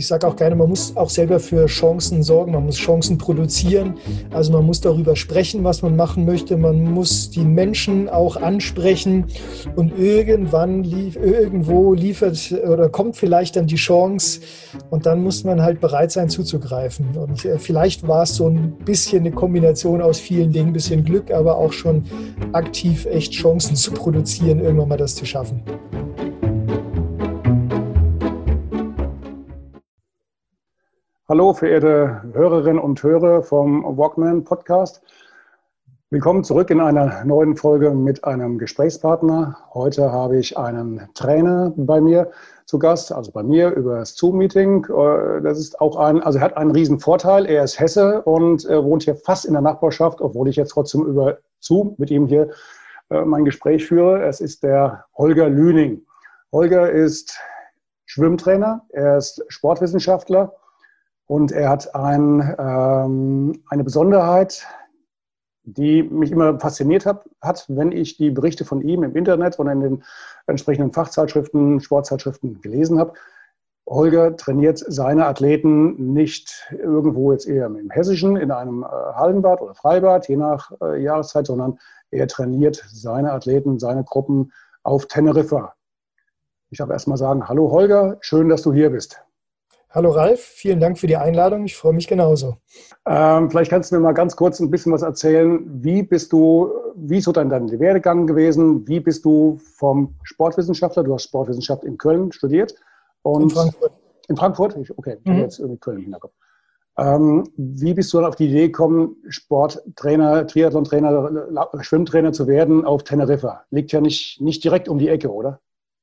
Ich sage auch gerne, man muss auch selber für Chancen sorgen, man muss Chancen produzieren. Also man muss darüber sprechen, was man machen möchte. Man muss die Menschen auch ansprechen und irgendwann, lief, irgendwo liefert oder kommt vielleicht dann die Chance und dann muss man halt bereit sein zuzugreifen. Und äh, vielleicht war es so ein bisschen eine Kombination aus vielen Dingen, ein bisschen Glück, aber auch schon aktiv echt Chancen zu produzieren, irgendwann mal das zu schaffen. Hallo, verehrte Hörerinnen und Hörer vom Walkman Podcast. Willkommen zurück in einer neuen Folge mit einem Gesprächspartner. Heute habe ich einen Trainer bei mir zu Gast, also bei mir über das Zoom-Meeting. Äh, das ist auch ein, also er hat einen riesen Vorteil. Er ist Hesse und wohnt hier fast in der Nachbarschaft, obwohl ich jetzt trotzdem über Zoom mit ihm hier äh, mein Gespräch führe. Es ist der Holger Lüning. Holger ist Schwimmtrainer, er ist Sportwissenschaftler und er hat ein, ähm, eine Besonderheit, die mich immer fasziniert hat, hat, wenn ich die Berichte von ihm im Internet und in den entsprechenden Fachzeitschriften, Sportzeitschriften gelesen habe. Holger trainiert seine Athleten nicht irgendwo jetzt eher im Hessischen, in einem äh, Hallenbad oder Freibad, je nach äh, Jahreszeit, sondern er trainiert seine Athleten, seine Gruppen auf Teneriffa. Ich darf erstmal sagen, hallo Holger, schön, dass du hier bist. Hallo Ralf, vielen Dank für die Einladung. Ich freue mich genauso. Ähm, vielleicht kannst du mir mal ganz kurz ein bisschen was erzählen. Wie bist du, wie ist so dein, dein Werdegang gewesen? Wie bist du vom Sportwissenschaftler, du hast Sportwissenschaft in Köln studiert und in Frankfurt. In Frankfurt? Okay, ich mhm. jetzt irgendwie Köln im Hinterkopf. Ähm, wie bist du dann auf die Idee gekommen, Sporttrainer, Triathlon-Trainer, Schwimmtrainer zu werden auf Teneriffa? Liegt ja nicht, nicht direkt um die Ecke, oder?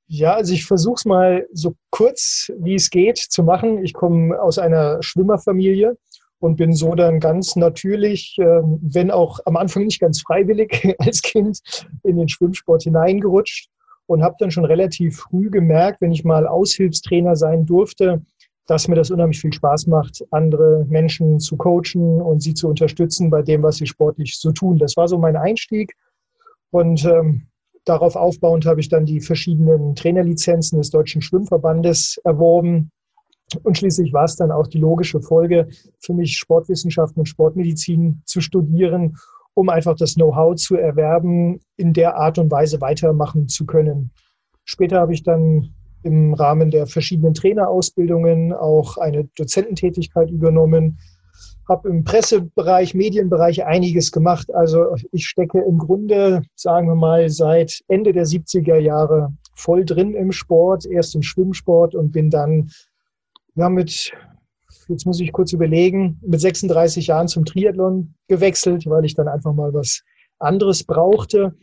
Ja, also ich versuche es mal so kurz, wie es geht, zu machen. Ich komme aus einer Schwimmerfamilie und bin so dann ganz natürlich, ähm, wenn auch am Anfang nicht ganz freiwillig als Kind, in den Schwimmsport hineingerutscht und habe dann schon relativ früh gemerkt, wenn ich mal Aushilfstrainer sein durfte, dass mir das unheimlich viel Spaß macht, andere Menschen zu coachen und sie zu unterstützen bei dem, was sie sportlich so tun. Das war so mein Einstieg. Und ähm, Darauf aufbauend habe ich dann die verschiedenen Trainerlizenzen des Deutschen Schwimmverbandes erworben. Und schließlich war es dann auch die logische Folge für mich, Sportwissenschaften und Sportmedizin zu studieren, um einfach das Know-how zu erwerben, in der Art und Weise weitermachen zu können. Später habe ich dann im Rahmen der verschiedenen Trainerausbildungen auch eine Dozententätigkeit übernommen, habe im Pressebereich, Medienbereich einiges gemacht. Also ich stecke im Grunde, sagen wir mal, seit Ende der 70er Jahre voll drin im Sport, erst im Schwimmsport und bin dann ja, mit, jetzt muss ich kurz überlegen, mit 36 Jahren zum Triathlon gewechselt, weil ich dann einfach mal was anderes brauchte.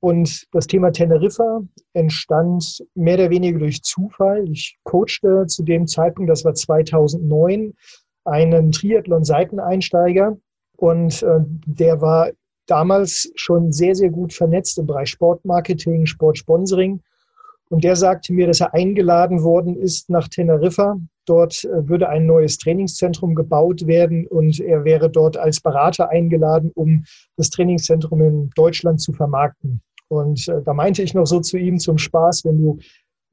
Und das Thema Teneriffa entstand mehr oder weniger durch Zufall. Ich coachte zu dem Zeitpunkt, das war 2009, einen Triathlon-Seiteneinsteiger und äh, der war damals schon sehr, sehr gut vernetzt im Bereich Sportmarketing, Sportsponsoring. Und der sagte mir, dass er eingeladen worden ist nach Teneriffa. Dort äh, würde ein neues Trainingszentrum gebaut werden und er wäre dort als Berater eingeladen, um das Trainingszentrum in Deutschland zu vermarkten. Und äh, da meinte ich noch so zu ihm zum Spaß, wenn du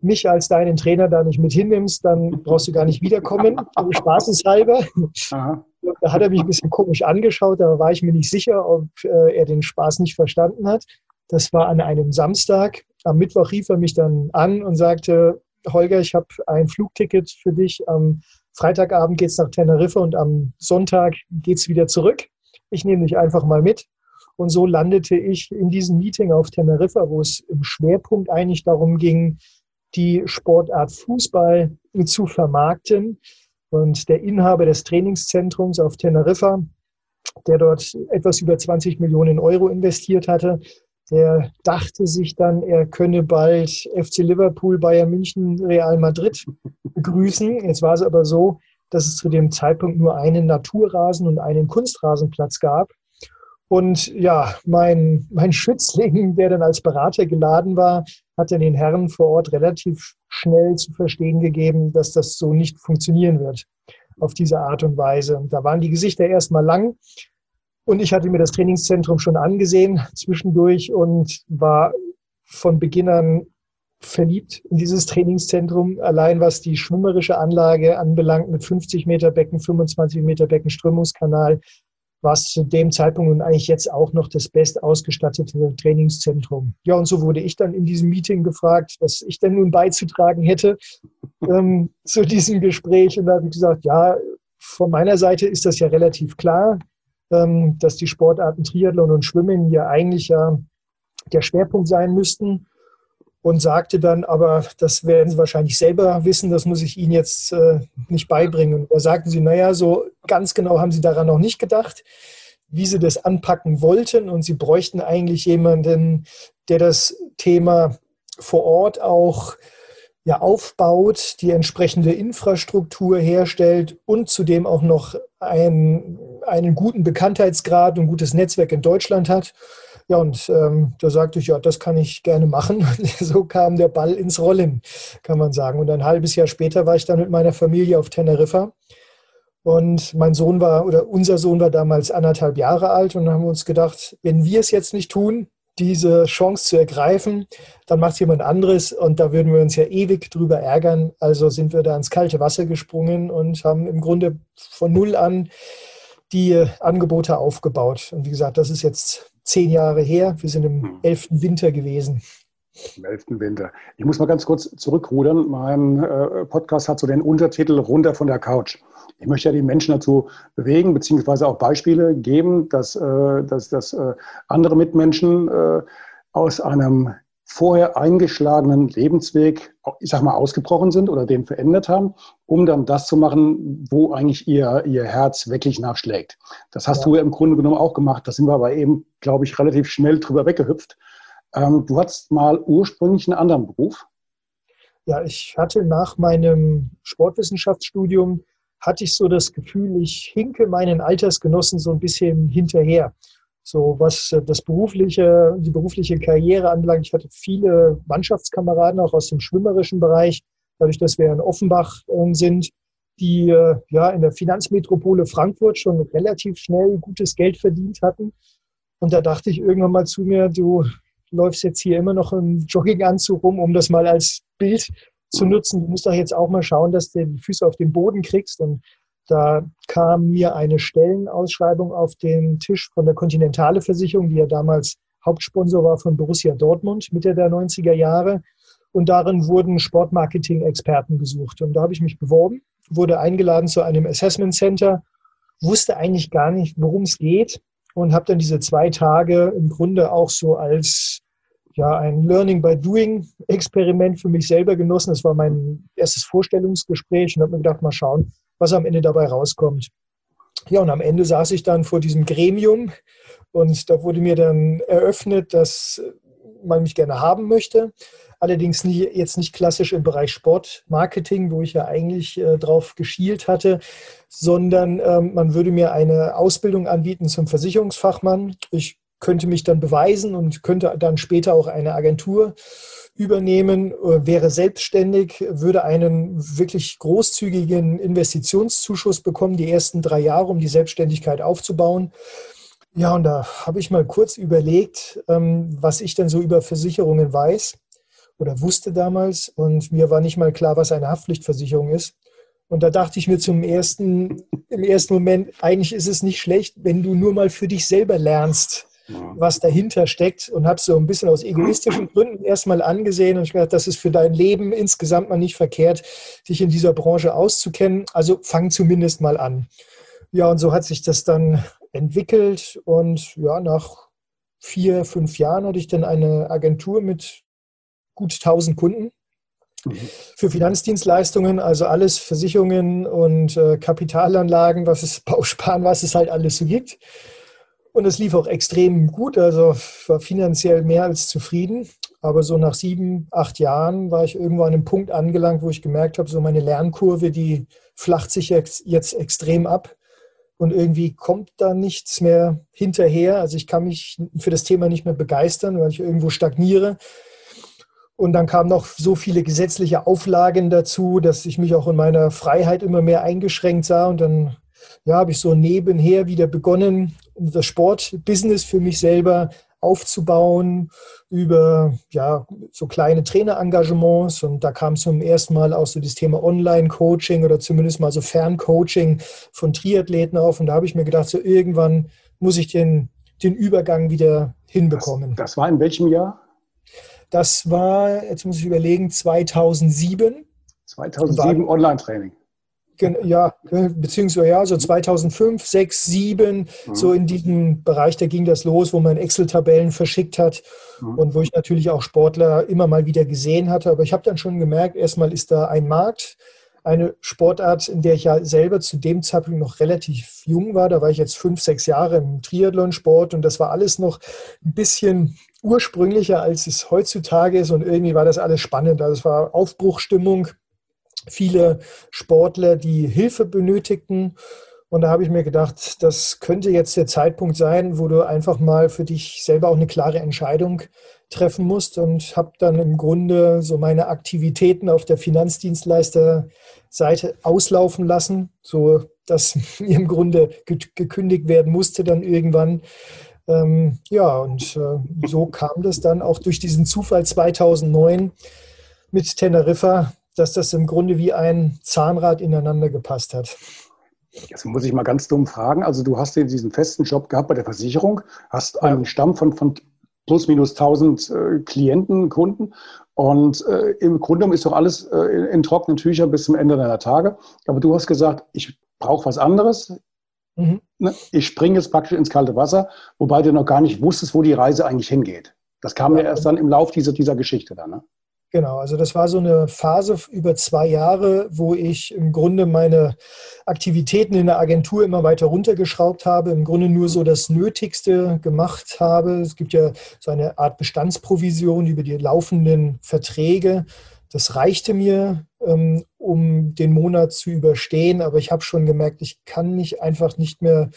mich als deinen Trainer da nicht mit hinnimmst, dann brauchst du gar nicht wiederkommen, spaßeshalber. Aha. Da hat er mich ein bisschen komisch angeschaut, da war ich mir nicht sicher, ob äh, er den Spaß nicht verstanden hat. Das war an einem Samstag. Am Mittwoch rief er mich dann an und sagte, Holger, ich habe ein Flugticket für dich. Am Freitagabend geht es nach Teneriffa und am Sonntag geht es wieder zurück. Ich nehme dich einfach mal mit. Und so landete ich in diesem Meeting auf Teneriffa, wo es im Schwerpunkt eigentlich darum ging, die Sportart Fußball zu vermarkten. Und der Inhaber des Trainingszentrums auf Teneriffa, der dort etwas über 20 Millionen Euro investiert hatte, der dachte sich dann, er könne bald FC Liverpool, Bayern München, Real Madrid begrüßen. Jetzt war es aber so, dass es zu dem Zeitpunkt nur einen Naturrasen und einen Kunstrasenplatz gab. Und ja, mein, mein Schützling, der dann als Berater geladen war, hat dann den Herren vor Ort relativ schnell zu verstehen gegeben, dass das so nicht funktionieren wird auf diese Art und Weise. Und da waren die Gesichter erstmal lang. Und ich hatte mir das Trainingszentrum schon angesehen zwischendurch und war von Beginn an verliebt in dieses Trainingszentrum, allein was die schwimmerische Anlage anbelangt, mit 50 Meter Becken, 25 Meter Becken, Strömungskanal, war es zu dem Zeitpunkt und eigentlich jetzt auch noch das best ausgestattete Trainingszentrum. Ja, und so wurde ich dann in diesem Meeting gefragt, was ich denn nun beizutragen hätte ähm, zu diesem Gespräch. Und da habe ich gesagt, ja, von meiner Seite ist das ja relativ klar, ähm, dass die Sportarten Triathlon und Schwimmen hier eigentlich ja der Schwerpunkt sein müssten und sagte dann, aber das werden Sie wahrscheinlich selber wissen, das muss ich Ihnen jetzt äh, nicht beibringen. Da sagten sie, naja, so ganz genau haben Sie daran noch nicht gedacht, wie Sie das anpacken wollten. Und Sie bräuchten eigentlich jemanden, der das Thema vor Ort auch ja, aufbaut, die entsprechende Infrastruktur herstellt und zudem auch noch ein, einen guten Bekanntheitsgrad und gutes Netzwerk in Deutschland hat. Ja, und ähm, da sagte ich, ja, das kann ich gerne machen. so kam der Ball ins Rollen, kann man sagen. Und ein halbes Jahr später war ich dann mit meiner Familie auf Teneriffa. Und mein Sohn war, oder unser Sohn war damals anderthalb Jahre alt. Und dann haben wir uns gedacht, wenn wir es jetzt nicht tun, diese Chance zu ergreifen, dann macht es jemand anderes und da würden wir uns ja ewig drüber ärgern. Also sind wir da ins kalte Wasser gesprungen und haben im Grunde von null an die Angebote aufgebaut. Und wie gesagt, das ist jetzt zehn Jahre her. Wir sind im hm. elften Winter gewesen. Im elften Winter. Ich muss mal ganz kurz zurückrudern. Mein äh, Podcast hat so den Untertitel Runter von der Couch. Ich möchte ja die Menschen dazu bewegen, beziehungsweise auch Beispiele geben, dass, äh, dass, dass äh, andere Mitmenschen äh, aus einem vorher eingeschlagenen Lebensweg, ich sag mal, ausgebrochen sind oder den verändert haben, um dann das zu machen, wo eigentlich ihr, ihr Herz wirklich nachschlägt. Das hast ja. du ja im Grunde genommen auch gemacht. Da sind wir aber eben, glaube ich, relativ schnell drüber weggehüpft. Ähm, du hattest mal ursprünglich einen anderen Beruf. Ja, ich hatte nach meinem Sportwissenschaftsstudium hatte ich so das Gefühl, ich hinke meinen Altersgenossen so ein bisschen hinterher. So was äh, das berufliche, die berufliche Karriere anbelangt, ich hatte viele Mannschaftskameraden auch aus dem schwimmerischen Bereich, dadurch, dass wir in Offenbach ähm, sind, die äh, ja in der Finanzmetropole Frankfurt schon relativ schnell gutes Geld verdient hatten. Und da dachte ich irgendwann mal zu mir, du läufst jetzt hier immer noch im Jogginganzug rum, um das mal als Bild zu nutzen. Du musst doch jetzt auch mal schauen, dass du die Füße auf den Boden kriegst. Und da kam mir eine Stellenausschreibung auf den Tisch von der Kontinentale Versicherung, die ja damals Hauptsponsor war von Borussia Dortmund Mitte der 90er Jahre. Und darin wurden Sportmarketing-Experten gesucht. Und da habe ich mich beworben, wurde eingeladen zu einem Assessment Center, wusste eigentlich gar nicht, worum es geht und habe dann diese zwei Tage im Grunde auch so als ja, ein Learning by Doing Experiment für mich selber genossen. Das war mein erstes Vorstellungsgespräch und habe mir gedacht, mal schauen, was am Ende dabei rauskommt. Ja, und am Ende saß ich dann vor diesem Gremium und da wurde mir dann eröffnet, dass man mich gerne haben möchte. Allerdings nie, jetzt nicht klassisch im Bereich Sportmarketing, wo ich ja eigentlich äh, drauf geschielt hatte, sondern ähm, man würde mir eine Ausbildung anbieten zum Versicherungsfachmann. Ich könnte mich dann beweisen und könnte dann später auch eine Agentur übernehmen, äh, wäre selbstständig, würde einen wirklich großzügigen Investitionszuschuss bekommen, die ersten drei Jahre, um die Selbstständigkeit aufzubauen. Ja, und da habe ich mal kurz überlegt, ähm, was ich denn so über Versicherungen weiß oder wusste damals. Und mir war nicht mal klar, was eine Haftpflichtversicherung ist. Und da dachte ich mir zum ersten, im ersten Moment, eigentlich ist es nicht schlecht, wenn du nur mal für dich selber lernst, was dahinter steckt und habe so ein bisschen aus egoistischen Gründen erstmal angesehen und ich gedacht, das ist für dein Leben insgesamt mal nicht verkehrt, dich in dieser Branche auszukennen. Also fang zumindest mal an. Ja, und so hat sich das dann entwickelt und ja, nach vier, fünf Jahren hatte ich dann eine Agentur mit gut 1000 Kunden mhm. für Finanzdienstleistungen, also alles Versicherungen und äh, Kapitalanlagen, was es Bausparen, was es halt alles so gibt. Und es lief auch extrem gut, also war finanziell mehr als zufrieden. Aber so nach sieben, acht Jahren war ich irgendwo an einem Punkt angelangt, wo ich gemerkt habe, so meine Lernkurve, die flacht sich jetzt, jetzt extrem ab. Und irgendwie kommt da nichts mehr hinterher. Also ich kann mich für das Thema nicht mehr begeistern, weil ich irgendwo stagniere. Und dann kamen noch so viele gesetzliche Auflagen dazu, dass ich mich auch in meiner Freiheit immer mehr eingeschränkt sah. Und dann ja, habe ich so nebenher wieder begonnen, das Sportbusiness für mich selber aufzubauen über ja, so kleine Trainerengagements. Und da kam zum ersten Mal auch so das Thema Online-Coaching oder zumindest mal so Ferncoaching von Triathleten auf. Und da habe ich mir gedacht, so irgendwann muss ich den, den Übergang wieder hinbekommen. Das, das war in welchem Jahr? Das war, jetzt muss ich überlegen, 2007. 2007 Online-Training. Ja, beziehungsweise ja, so 2005, 6, 7, mhm. so in diesem Bereich, da ging das los, wo man Excel-Tabellen verschickt hat mhm. und wo ich natürlich auch Sportler immer mal wieder gesehen hatte. Aber ich habe dann schon gemerkt, erstmal ist da ein Markt, eine Sportart, in der ich ja selber zu dem Zeitpunkt noch relativ jung war. Da war ich jetzt fünf, sechs Jahre im Triathlonsport und das war alles noch ein bisschen ursprünglicher, als es heutzutage ist und irgendwie war das alles spannend. Also es war Aufbruchstimmung viele Sportler, die Hilfe benötigten. Und da habe ich mir gedacht, das könnte jetzt der Zeitpunkt sein, wo du einfach mal für dich selber auch eine klare Entscheidung treffen musst und habe dann im Grunde so meine Aktivitäten auf der Finanzdienstleisterseite auslaufen lassen, so dass mir im Grunde gekündigt werden musste dann irgendwann. Ähm, ja, und äh, so kam das dann auch durch diesen Zufall 2009 mit Teneriffa, dass das im Grunde wie ein Zahnrad ineinander gepasst hat. Jetzt muss ich mal ganz dumm fragen. Also du hast diesen festen Job gehabt bei der Versicherung, hast einen Stamm von, von plus minus 1000 äh, Klienten, Kunden und äh, im Grunde ist doch alles äh, in, in, trockenen Tüchern bis zum Ende deiner Tage. Aber du hast gesagt, ich brauche was anderes. Mhm. Ne? Ich springe jetzt praktisch ins kalte Wasser, wobei du noch gar nicht wusstest, wo die Reise eigentlich hingeht. Das kam ja, ja erst dann im Lauf dieser, dieser Geschichte dann. Ne? Genau, also das war so eine Phase über zwei Jahre, wo ich im Grunde meine Aktivitäten in der Agentur immer weiter runtergeschraubt habe, im Grunde nur so das Nötigste gemacht habe. Es gibt ja so eine Art Bestandsprovision über die laufenden Verträge. Das reichte mir, ähm, um den Monat zu überstehen, aber ich habe schon gemerkt, ich kann mich einfach nicht mehr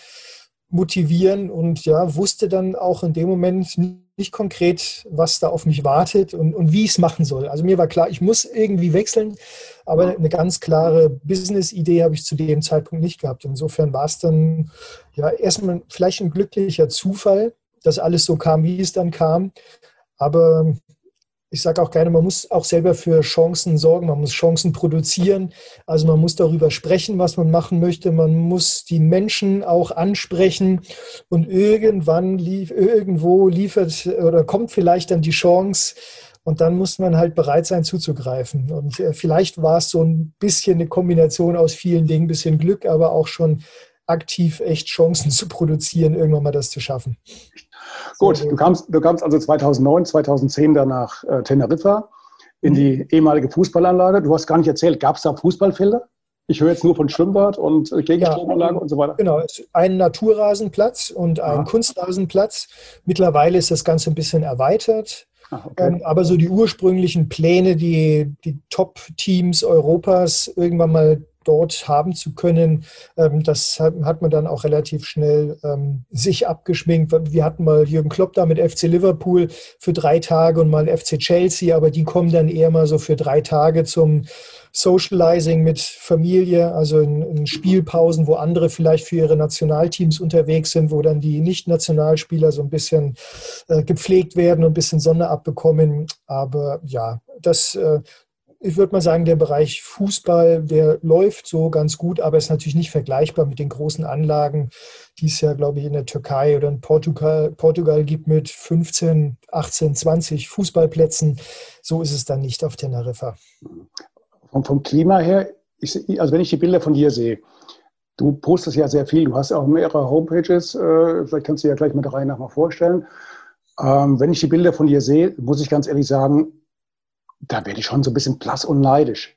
motivieren und ja, wusste dann auch in dem Moment nicht konkret, was da auf mich wartet und, und wie ich es machen soll. Also mir war klar, ich muss irgendwie wechseln, aber eine ganz klare Business-Idee habe ich zu dem Zeitpunkt nicht gehabt. Insofern war es dann ja erstmal vielleicht ein glücklicher Zufall, dass alles so kam, wie es dann kam. Aber ich sage auch gerne, man muss auch selber für Chancen sorgen, man muss Chancen produzieren. Also man muss darüber sprechen, was man machen möchte. Man muss die Menschen auch ansprechen und irgendwann lief, irgendwo liefert oder kommt vielleicht dann die Chance. Und dann muss man halt bereit sein zuzugreifen. Und äh, vielleicht war es so ein bisschen eine Kombination aus vielen Dingen, ein bisschen Glück, aber auch schon aktiv echt Chancen zu produzieren, irgendwann mal das zu schaffen. Gut, du kamst, du kamst also 2009, 2010 dann nach äh, Teneriffa in mhm. die ehemalige Fußballanlage. Du hast gar nicht erzählt, gab es da Fußballfelder? Ich höre jetzt nur von Schwimmbad und äh, Gegenstromanlage ja, und so weiter. Genau, ein Naturrasenplatz und ein ja. Kunstrasenplatz. Mittlerweile ist das Ganze ein bisschen erweitert. Ah, okay. ähm, aber so die ursprünglichen Pläne, die, die Top-Teams Europas irgendwann mal dort haben zu können. Ähm, das hat man dann auch relativ schnell ähm, sich abgeschminkt. Wir hatten mal Jürgen Klopp da mit FC Liverpool für drei Tage und mal FC Chelsea, aber die kommen dann eher mal so für drei Tage zum Socializing mit Familie, also in, in Spielpausen, wo andere vielleicht für ihre Nationalteams unterwegs sind, wo dann die Nicht-Nationalspieler so ein bisschen äh, gepflegt werden und ein bisschen Sonne abbekommen. Aber ja, das äh, ich würde mal sagen, der Bereich Fußball, der läuft so ganz gut, aber ist natürlich nicht vergleichbar mit den großen Anlagen, die es ja, glaube ich, in der Türkei oder in Portugal, Portugal gibt mit 15, 18, 20 Fußballplätzen. So ist es dann nicht auf Teneriffa. Vom, vom Klima her, ich, also wenn ich die Bilder von dir sehe, du postest ja sehr viel, du hast auch mehrere Homepages, äh, vielleicht kannst du ja gleich mit der Reihe nach mal vorstellen. Ähm, wenn ich die Bilder von dir sehe, muss ich ganz ehrlich sagen, da werde ich schon so ein bisschen blass und neidisch.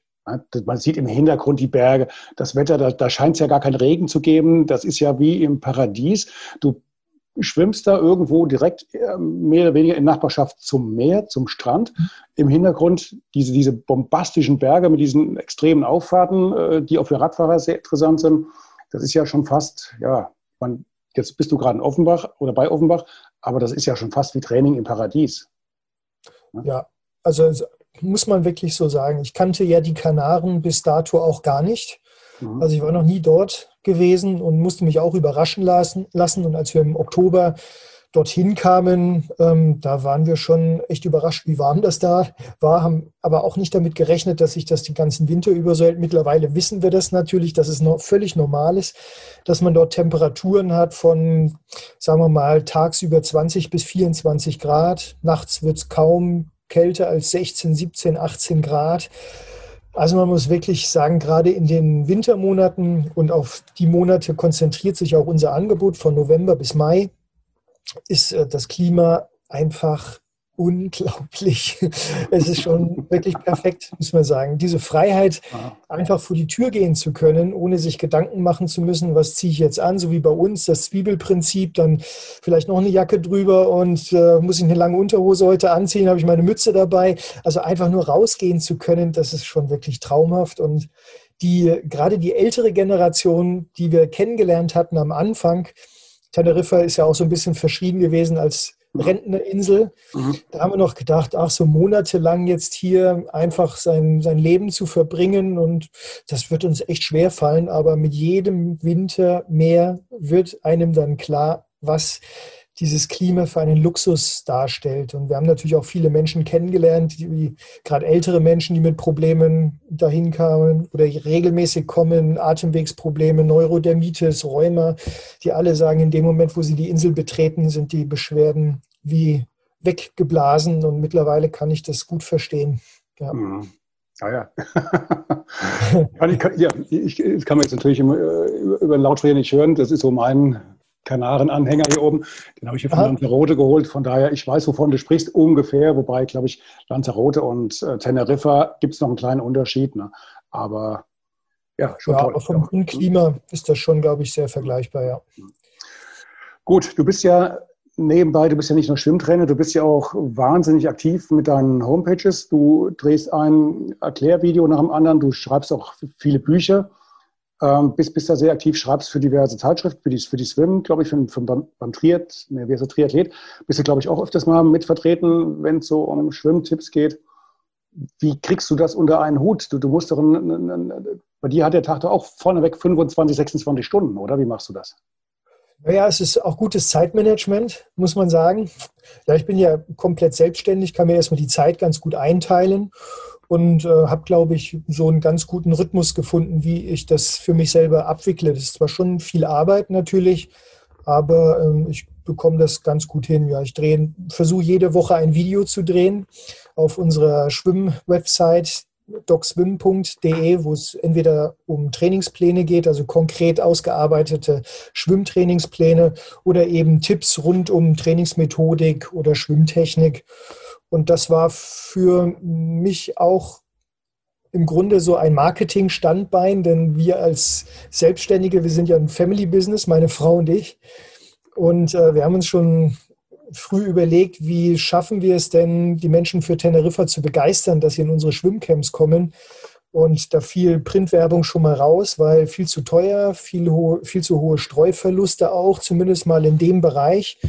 Man sieht im Hintergrund die Berge, das Wetter, da, da scheint es ja gar keinen Regen zu geben. Das ist ja wie im Paradies. Du schwimmst da irgendwo direkt ähm, mehr oder weniger in Nachbarschaft zum Meer, zum Strand. Im Hintergrund diese, diese bombastischen Berge mit diesen extremen Auffahrten, äh, die auch für Radfahrer sehr interessant sind. Das ist ja schon fast, ja, man, jetzt bist du gerade in Offenbach oder bei Offenbach, aber das ist ja schon fast wie Training im Paradies. Ja, also muss man wirklich so sagen. Ich kannte ja die Kanaren bis dato auch gar nicht. Mhm. Also ich war noch nie dort gewesen und musste mich auch überraschen lassen. Und als wir im Oktober dorthin kamen, ähm, da waren wir schon echt überrascht, wie warm das da war, haben aber auch nicht damit gerechnet, dass sich das die ganzen Winter über so hält. Mittlerweile wissen wir das natürlich, dass es noch völlig normal ist, dass man dort Temperaturen hat von, sagen wir mal, tagsüber 20 bis 24 Grad. Nachts wird es kaum kälter als 16, 17, 18 Grad. Also man muss wirklich sagen, gerade in den Wintermonaten und auf die Monate konzentriert sich auch unser Angebot von November bis Mai, ist äh, das Klima einfach unglaublich. Es ist schon wirklich perfekt, muss man sagen. Diese Freiheit, einfach vor die Tür gehen zu können, ohne sich Gedanken machen zu müssen, was ziehe ich jetzt an, so wie bei uns, das Zwiebelprinzip, dann vielleicht noch eine Jacke drüber und äh, muss ich eine lange Unterhose heute anziehen, habe ich meine Mütze dabei. Also einfach nur rausgehen zu können, das ist schon wirklich traumhaft und die, gerade die ältere Generation, die wir kennengelernt hatten am Anfang, Teneriffa ist ja auch so ein bisschen verschrieben gewesen als Rentnerinsel. Mhm. Da haben wir noch gedacht, ach, so monatelang jetzt hier einfach sein, sein Leben zu verbringen und das wird uns echt schwer fallen, aber mit jedem Winter mehr wird einem dann klar, was dieses Klima für einen Luxus darstellt. Und wir haben natürlich auch viele Menschen kennengelernt, die, gerade ältere Menschen, die mit Problemen dahin kamen oder regelmäßig kommen, Atemwegsprobleme, Neurodermitis, Rheuma, die alle sagen, in dem Moment, wo sie die Insel betreten, sind die Beschwerden wie weggeblasen und mittlerweile kann ich das gut verstehen. Ja. Mhm. Ah ja. kann ich, kann, ja, ich, kann man jetzt natürlich äh, über den Lautsprecher nicht hören. Das ist so mein Kanaren-Anhänger hier oben. Den habe ich hier von Lanzarote geholt. Von daher, ich weiß, wovon du sprichst, ungefähr. Wobei, glaube ich, Lanzarote und äh, Teneriffa gibt es noch einen kleinen Unterschied. Ne? Aber ja, schon ja, toll. Aber vom ja. Klima ist das schon, glaube ich, sehr vergleichbar, ja. Gut, du bist ja nebenbei, du bist ja nicht nur Schwimmtrainer, du bist ja auch wahnsinnig aktiv mit deinen Homepages. Du drehst ein Erklärvideo nach dem anderen, du schreibst auch viele Bücher. Ähm, bist, bist da sehr aktiv, schreibst für diverse Zeitschriften, für die, für die Swim, glaube ich, für, für, beim, beim Triath, ne, wie heißt Triathlet, bist du, glaube ich, auch öfters mal mitvertreten, wenn es so um Schwimmtipps geht. Wie kriegst du das unter einen Hut? Du, du musst doch, ein, ein, ein, bei dir hat der Tag doch auch vorneweg 25, 26 Stunden, oder? Wie machst du das? Naja, es ist auch gutes Zeitmanagement, muss man sagen. Ja, ich bin ja komplett selbstständig, kann mir erstmal die Zeit ganz gut einteilen und äh, habe, glaube ich, so einen ganz guten Rhythmus gefunden, wie ich das für mich selber abwickle. Das ist zwar schon viel Arbeit natürlich, aber ähm, ich bekomme das ganz gut hin. Ja, ich versuche jede Woche ein Video zu drehen auf unserer Schwimm-Website docswim.de, wo es entweder um Trainingspläne geht, also konkret ausgearbeitete Schwimmtrainingspläne oder eben Tipps rund um Trainingsmethodik oder Schwimmtechnik. Und das war für mich auch im Grunde so ein Marketing-Standbein, denn wir als Selbstständige, wir sind ja ein Family-Business, meine Frau und ich. Und äh, wir haben uns schon früh überlegt, wie schaffen wir es denn, die Menschen für Teneriffa zu begeistern, dass sie in unsere Schwimmcamps kommen. Und da fiel Printwerbung schon mal raus, weil viel zu teuer, viel, viel zu hohe Streuverluste auch, zumindest mal in dem Bereich.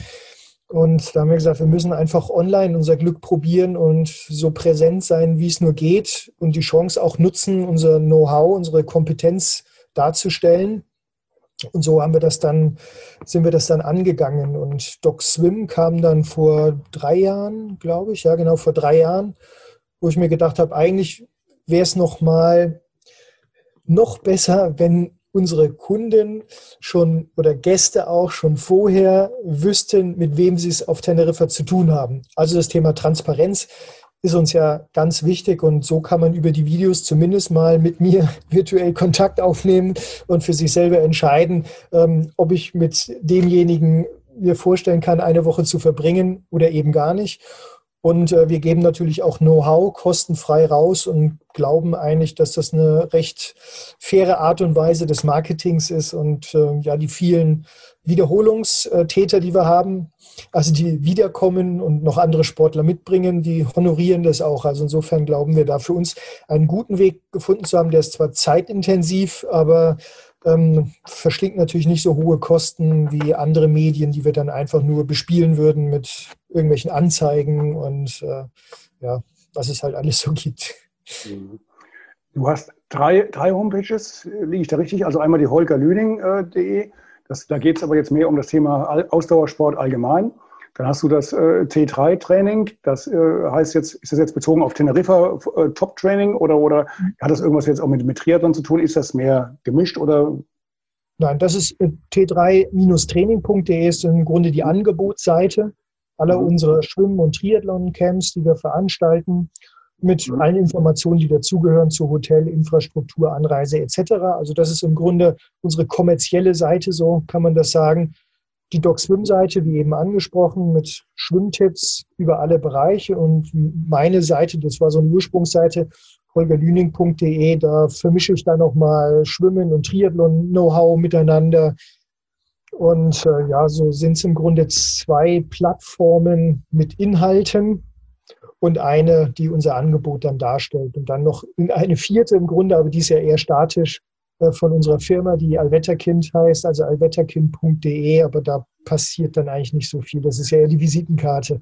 Und da haben wir gesagt, wir müssen einfach online unser Glück probieren und so präsent sein, wie es nur geht und die Chance auch nutzen, unser Know-how, unsere Kompetenz darzustellen. Und so haben wir das dann, sind wir das dann angegangen. Und Doc Swim kam dann vor drei Jahren, glaube ich, ja genau, vor drei Jahren, wo ich mir gedacht habe, eigentlich wäre es noch mal noch besser, wenn unsere Kunden schon oder Gäste auch schon vorher wüssten, mit wem sie es auf Teneriffa zu tun haben. Also das Thema Transparenz ist uns ja ganz wichtig und so kann man über die Videos zumindest mal mit mir virtuell Kontakt aufnehmen und für sich selber entscheiden, ähm, ob ich mit demjenigen mir vorstellen kann, eine Woche zu verbringen oder eben gar nicht. Und äh, wir geben natürlich auch Know-how kostenfrei raus und glauben eigentlich, dass das eine recht faire Art und Weise des Marketings ist und äh, ja, die vielen Wiederholungstäter, die wir haben, also die wiederkommen und noch andere Sportler mitbringen, die honorieren das auch. Also insofern glauben wir da für uns einen guten Weg gefunden zu haben. Der ist zwar zeitintensiv, aber ähm, verschlingt natürlich nicht so hohe Kosten wie andere Medien, die wir dann einfach nur bespielen würden mit irgendwelchen Anzeigen und äh, ja, was es halt alles so gibt. Mhm. Du hast drei, drei Homepages, liege ich da richtig? Also einmal die holgerlüning.de, äh, da geht es aber jetzt mehr um das Thema Ausdauersport allgemein. Dann hast du das äh, T3-Training, das äh, heißt jetzt, ist das jetzt bezogen auf Teneriffa äh, Top-Training oder, oder hat das irgendwas jetzt auch mit, mit Triathlon zu tun? Ist das mehr gemischt oder? Nein, das ist äh, t3-training.de ist im Grunde die Angebotsseite aller mhm. unserer Schwimmen- und Triathlon-Camps, die wir veranstalten, mit mhm. allen Informationen, die dazugehören zu Hotel, Infrastruktur, Anreise etc. Also das ist im Grunde unsere kommerzielle Seite, so kann man das sagen die Doc-Swim-Seite, wie eben angesprochen, mit Schwimmtipps über alle Bereiche und meine Seite, das war so eine Ursprungsseite, holgerlüning.de, da vermische ich dann nochmal Schwimmen und Triathlon-Know-how miteinander. Und äh, ja, so sind es im Grunde zwei Plattformen mit Inhalten und eine, die unser Angebot dann darstellt. Und dann noch eine vierte im Grunde, aber die ist ja eher statisch, äh, von unserer Firma, die Allwetterkind heißt, also allwetterkind.de, aber da passiert dann eigentlich nicht so viel. Das ist ja eher die Visitenkarte.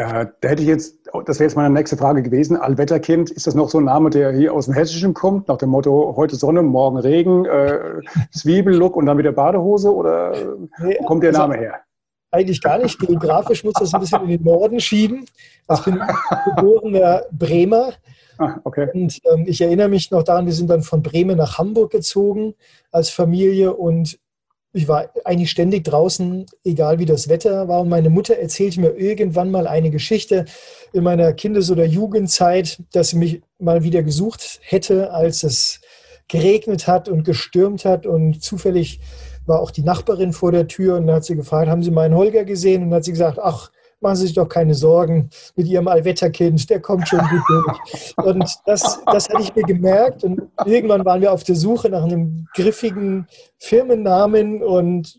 Äh, da hätte ich jetzt, das wäre jetzt meine nächste Frage gewesen. Allwetterkind, ist das noch so ein Name, der hier aus dem Hessischen kommt, nach dem Motto heute Sonne, morgen Regen, äh, Zwiebellook und dann wieder Badehose oder nee, wo kommt der also Name her? Eigentlich gar nicht. Geografisch muss das ein bisschen in den Norden schieben. Ich bin geborener Bremer Ah, okay. Und ähm, ich erinnere mich noch daran, wir sind dann von Bremen nach Hamburg gezogen als Familie und ich war eigentlich ständig draußen, egal wie das Wetter war. Und meine Mutter erzählte mir irgendwann mal eine Geschichte in meiner Kindes- oder Jugendzeit, dass sie mich mal wieder gesucht hätte, als es geregnet hat und gestürmt hat. Und zufällig war auch die Nachbarin vor der Tür und dann hat sie gefragt, haben Sie meinen Holger gesehen? Und dann hat sie gesagt, ach, machen Sie sich doch keine Sorgen mit Ihrem Allwetterkind, der kommt schon gut durch. Und das, das hatte ich mir gemerkt und irgendwann waren wir auf der Suche nach einem griffigen Firmennamen und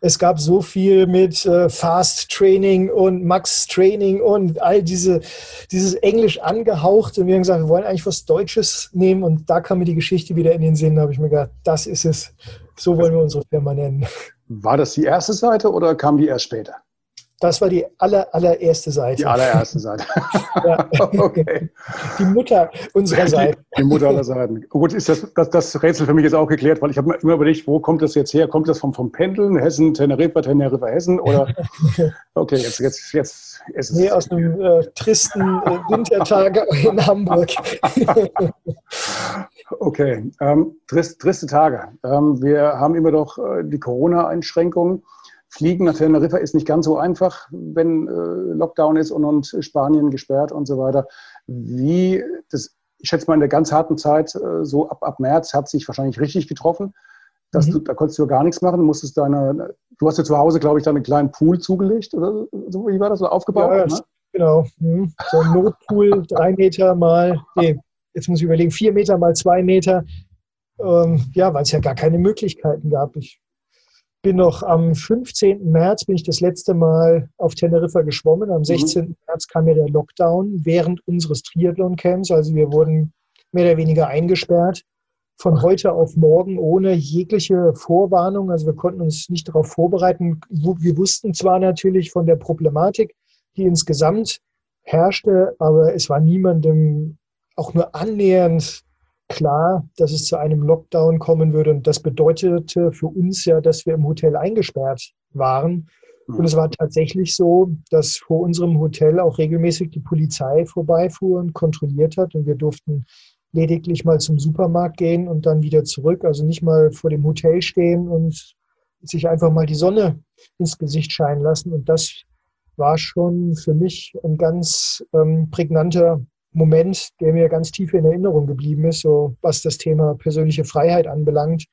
es gab so viel mit äh, Fast Training und Max Training und all diese, dieses Englisch angehaucht. Und wir haben gesagt, wir wollen eigentlich was Deutsches nehmen. Und da kam mir die Geschichte wieder in den Sinn. Da habe ich mir gedacht, das ist es. So wollen wir unsere Firma nennen. War das die erste Seite oder kam die erst später? Das war die aller, allererste Seite. Die allererste Seite. okay. Die Mutter unserer Seite. Die, die Mutter aller Seiten. Gut, ist das, das, das Rätsel für mich jetzt auch geklärt, weil ich habe immer überlegt, wo kommt das jetzt her? Kommt das vom, vom Pendeln, Hessen, Teneriffa, Teneriffa, Hessen? Oder okay, jetzt, jetzt, jetzt ist es. Nee, aus einem äh, tristen äh, Wintertag in Hamburg. okay, ähm, trist, triste Tage. Ähm, wir haben immer doch äh, die Corona-Einschränkungen. Fliegen nach Teneriffa ist nicht ganz so einfach, wenn äh, Lockdown ist und, und Spanien gesperrt und so weiter. Wie, das, ich schätze mal in der ganz harten Zeit, äh, so ab, ab März, hat sich wahrscheinlich richtig getroffen. Dass mhm. du, da konntest du gar nichts machen, musstest deine, du hast ja zu Hause, glaube ich, deinen kleinen Pool zugelegt oder so, wie war das so aufgebaut? Ja, ne? genau. Mhm. So ein Notpool, drei Meter mal, nee, jetzt muss ich überlegen, vier Meter mal zwei Meter. Ähm, ja, weil es ja gar keine Möglichkeiten gab. Ich bin noch am 15. März bin ich das letzte Mal auf Teneriffa geschwommen. Am 16. Mhm. März kam ja der Lockdown während unseres Triathlon-Camps. Also wir wurden mehr oder weniger eingesperrt von heute auf morgen ohne jegliche Vorwarnung. Also wir konnten uns nicht darauf vorbereiten. Wir wussten zwar natürlich von der Problematik, die insgesamt herrschte, aber es war niemandem auch nur annähernd klar, dass es zu einem Lockdown kommen würde. Und das bedeutete für uns ja, dass wir im Hotel eingesperrt waren. Und es war tatsächlich so, dass vor unserem Hotel auch regelmäßig die Polizei vorbeifuhr und kontrolliert hat. Und wir durften lediglich mal zum Supermarkt gehen und dann wieder zurück. Also nicht mal vor dem Hotel stehen und sich einfach mal die Sonne ins Gesicht scheinen lassen. Und das war schon für mich ein ganz ähm, prägnanter Moment, der mir ganz tief in Erinnerung geblieben ist, so was das Thema persönliche Freiheit anbelangt.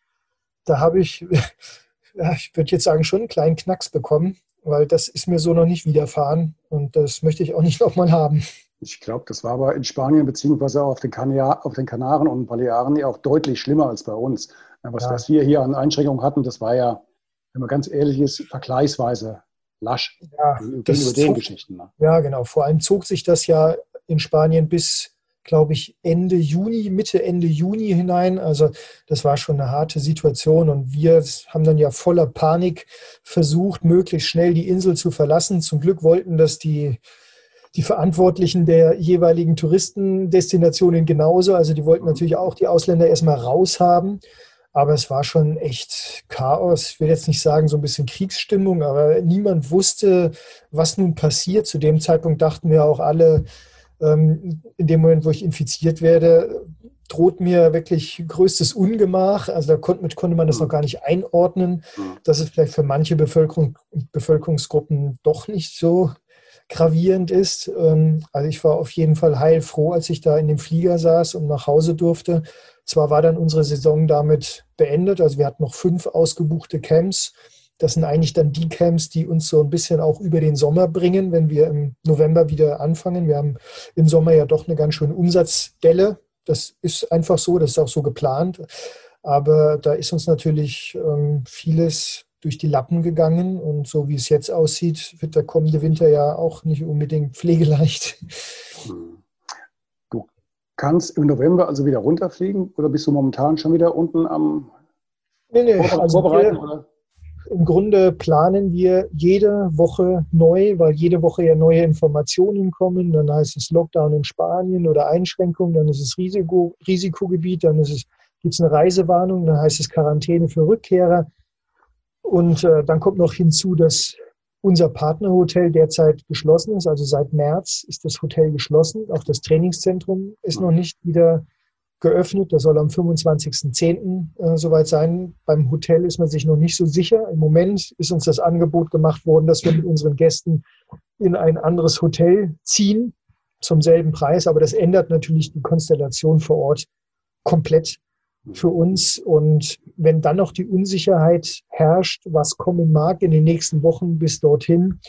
Da habe ich, ja, ich würde jetzt sagen, schon einen kleinen Knacks bekommen. weil das ist mir so noch nicht widerfahren und das möchte ich auch nicht nochmal haben. Ich glaube, das war aber in Spanien beziehungsweise auf den, auf den Kanaren und Balearen ja auch deutlich schlimmer als bei uns. Was, ja. was wir hier an Einschränkungen hatten, das war ja, wenn man ganz ehrlich ist, vergleichsweise lasch ja, gegenüber den zog, Geschichten. Ne? Ja, genau. Vor allem zog sich das ja in Spanien bis, glaube ich, Ende Juni, Mitte, Ende Juni hinein. Also das war schon eine harte Situation und wir haben dann ja voller Panik versucht, möglichst schnell die Insel zu verlassen. Zum Glück wollten das die die Verantwortlichen der jeweiligen Touristendestinationen genauso. Also die wollten natürlich auch die Ausländer erstmal raushaben. Aber es war schon echt Chaos. Ich will jetzt nicht sagen, so ein bisschen Kriegsstimmung, aber niemand wusste, was nun passiert. Zu dem Zeitpunkt dachten wir auch alle, in dem Moment, wo ich infiziert werde, droht mir wirklich größtes Ungemach. Also da konnte, konnte man das noch gar nicht einordnen, dass es vielleicht für manche Bevölkerung, Bevölkerungsgruppen doch nicht so gravierend ist. Ähm, also ich war auf jeden Fall heilfroh, als ich da in dem Flieger saß und nach Hause durfte. Zwar war dann unsere Saison damit beendet, also wir hatten noch fünf ausgebuchte Camps. Das sind eigentlich dann die Camps, die uns so ein bisschen auch über den Sommer bringen, wenn wir im November wieder anfangen. Wir haben im Sommer ja doch eine ganz schöne Umsatzdelle. Das ist einfach so, das ist auch so geplant. Aber da ist uns natürlich ähm, vieles durch die Lappen gegangen. Und so wie es jetzt aussieht, wird der kommende Winter ja auch nicht unbedingt pflegeleicht. Du kannst im November also wieder runterfliegen oder bist du momentan schon wieder unten am nee, nee, also Vorbereiten? Wir, Im Grunde planen wir jede Woche neu, weil jede Woche ja neue Informationen kommen. Dann heißt es Lockdown in Spanien oder Einschränkung, dann ist es Risiko, Risikogebiet, dann ist es gibt es eine Reisewarnung, dann heißt es Quarantäne für Rückkehrer. Und äh, dann kommt noch hinzu, dass unser Partnerhotel derzeit geschlossen ist. Also seit März ist das Hotel geschlossen. Auch das Trainingszentrum ist noch nicht wieder geöffnet. Das soll am 25.10. Äh, soweit sein. Beim Hotel ist man sich noch nicht so sicher. Im Moment ist uns das Angebot gemacht worden, dass wir mit unseren Gästen in ein anderes Hotel ziehen zum selben Preis. Aber das ändert natürlich die Konstellation vor Ort komplett für uns. Und wenn dann noch die Unsicherheit herrscht, was kommen mag in den nächsten Wochen bis dorthin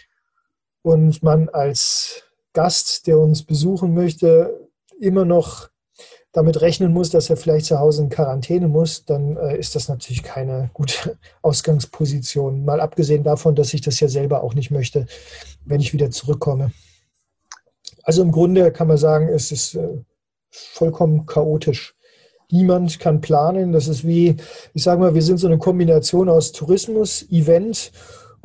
und man als Gast, der uns besuchen möchte, immer noch damit rechnen muss, dass er vielleicht zu Hause in Quarantäne muss, dann äh, ist das natürlich keine gute Ausgangsposition. Mal abgesehen davon, dass ich das ja selber auch nicht möchte, wenn ich wieder zurückkomme. Also im Grunde kann man sagen, es ist äh, vollkommen chaotisch. Niemand kann planen. Das ist wie, ich sage mal, wir sind so eine Kombination aus Tourismus, Event und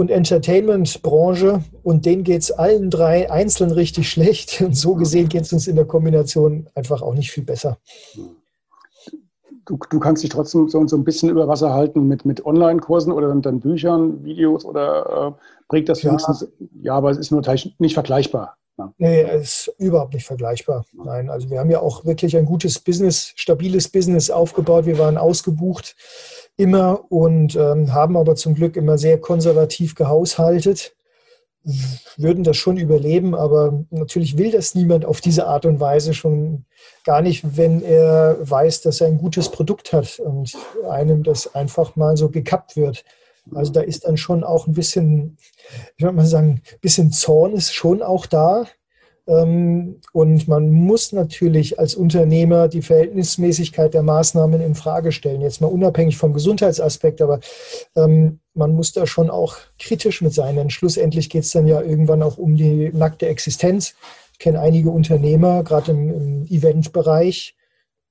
Entertainment-Branche und denen geht es allen drei einzeln richtig schlecht. Und so gesehen geht es uns in der Kombination einfach auch nicht viel besser. Du, du kannst dich trotzdem so, so ein bisschen über Wasser halten mit, mit Online-Kursen oder dann, Büchern, Videos oder äh, prägt das ja. Ja, aber es ist nur nicht vergleichbar. Ja. Nee, es ist überhaupt nicht vergleichbar. Nein, also wir haben ja auch wirklich ein gutes Business, stabiles Business aufgebaut. Wir waren ausgebucht immer und ähm, haben aber zum Glück immer sehr konservativ gehaushaltet. Würden das schon überleben, aber natürlich will das niemand auf diese Art und Weise schon gar nicht, wenn er weiß, dass er ein gutes Produkt hat und einem das einfach mal so gekappt wird. Also da ist dann schon auch ein bisschen, ich würde mal sagen, ein bisschen Zorn ist schon auch da. Ähm, und man muss natürlich als Unternehmer die Verhältnismäßigkeit der Maßnahmen in Frage stellen. Jetzt mal unabhängig vom Gesundheitsaspekt, aber ähm, man muss da schon auch kritisch mit sein, denn schlussendlich geht es dann ja irgendwann auch um die nackte Existenz. Ich kenne einige Unternehmer, gerade im, im Eventbereich,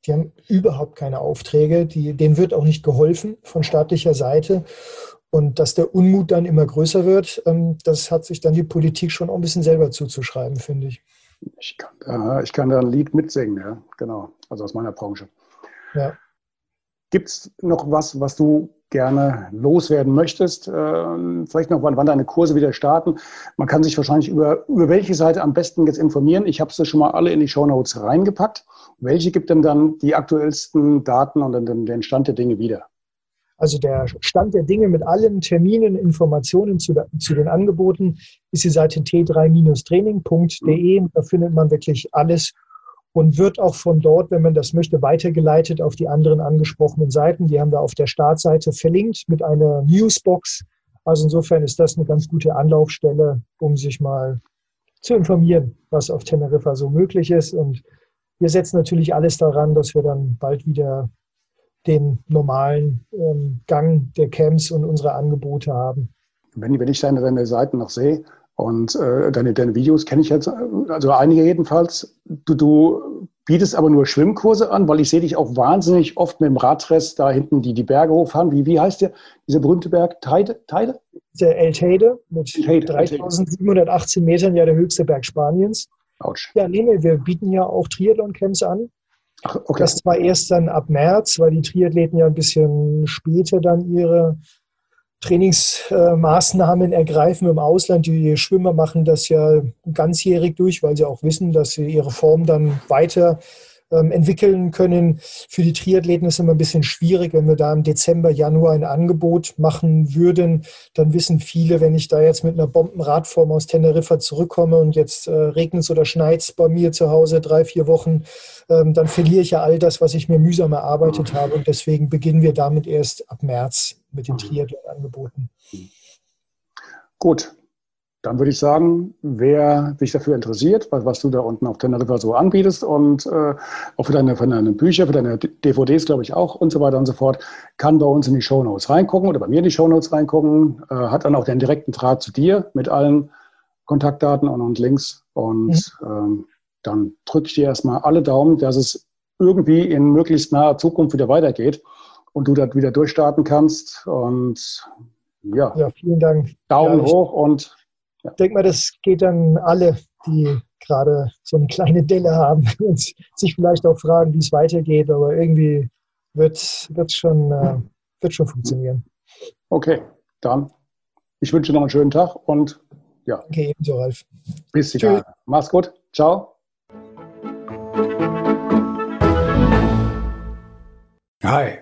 die haben überhaupt keine Aufträge, die, denen wird auch nicht geholfen von staatlicher Seite. Und dass der Unmut dann immer größer wird, ähm, das hat sich dann die Politik schon auch ein bisschen selber zuzuschreiben, finde ich. Ich kann, da, ich kann da ein Lied mitsingen, ja, genau. Also aus meiner Branche. Ja. Gibt es noch was, was du gerne loswerden möchtest? Äh, vielleicht noch, wann, wann deine Kurse wieder starten. Man kann sich wahrscheinlich über, über welche Seite am besten jetzt informieren. Ich habe sie schon mal alle in die Show Notes reingepackt. Welche gibt denn dann die aktuellsten Daten und dann den Stand der Dinge wieder? Also der Stand der Dinge mit allen Terminen, Informationen zu, zu den Angeboten ist die Seite t3-training.de. Da findet man wirklich alles und wird auch von dort, wenn man das möchte, weitergeleitet auf die anderen angesprochenen Seiten. Die haben wir auf der Startseite verlinkt mit einer Newsbox. Also insofern ist das eine ganz gute Anlaufstelle, um sich mal zu informieren, was auf Teneriffa so möglich ist. Und wir setzen natürlich alles daran, dass wir dann bald wieder den normalen ähm, Gang der Camps und unsere Angebote haben. Wenn, wenn ich deine, deine Seiten noch sehe und äh, deine, deine Videos kenne ich jetzt, also einige jedenfalls, du, du bietest aber nur Schwimmkurse an, weil ich sehe dich auch wahnsinnig oft mit dem Radrest da hinten die, die Berge hochfahren. Wie, wie heißt der, dieser berühmte Berg? Teide? Teide? Der El Teide mit 3718 Metern, ja der höchste Berg Spaniens. Autsch. Ja, nee, nee, wir bieten ja auch Triathlon-Camps an. Ach, okay. Das zwar erst dann ab März, weil die Triathleten ja ein bisschen später dann ihre Trainingsmaßnahmen ergreifen im Ausland. Die Schwimmer machen das ja ganzjährig durch, weil sie auch wissen, dass sie ihre Form dann weiter ähm, entwickeln können. Für die Triathleten ist es immer ein bisschen schwierig, wenn wir da im Dezember, Januar ein Angebot machen würden. Dann wissen viele, wenn ich da jetzt mit einer Bombenradform aus Teneriffa zurückkomme und jetzt äh, regnet es oder schneit es bei mir zu Hause drei, vier Wochen, ähm, dann verliere ich ja all das, was ich mir mühsam erarbeitet habe. Und deswegen beginnen wir damit erst ab März mit den Triathlon-Angeboten. Gut, dann würde ich sagen, wer sich dafür interessiert, was, was du da unten auf Teneriffa so anbietest und äh, auch für deine, für deine Bücher, für deine DVDs, glaube ich auch und so weiter und so fort, kann bei uns in die Shownotes reingucken oder bei mir in die Shownotes reingucken, äh, hat dann auch den direkten Draht zu dir mit allen Kontaktdaten und, und Links und mhm. ähm, dann drücke ich dir erstmal alle Daumen, dass es irgendwie in möglichst naher Zukunft wieder weitergeht und du das wieder durchstarten kannst und ja, ja vielen Dank. Daumen ja, hoch und. Ich denke mal, das geht dann alle, die gerade so eine kleine Delle haben und sich vielleicht auch fragen, wie es weitergeht. Aber irgendwie wird es schon, äh, wird schon funktionieren. Okay, dann ich wünsche noch einen schönen Tag und ja. Okay, ebenso, Ralf. Bis dann. Mach's gut. Ciao. Hi.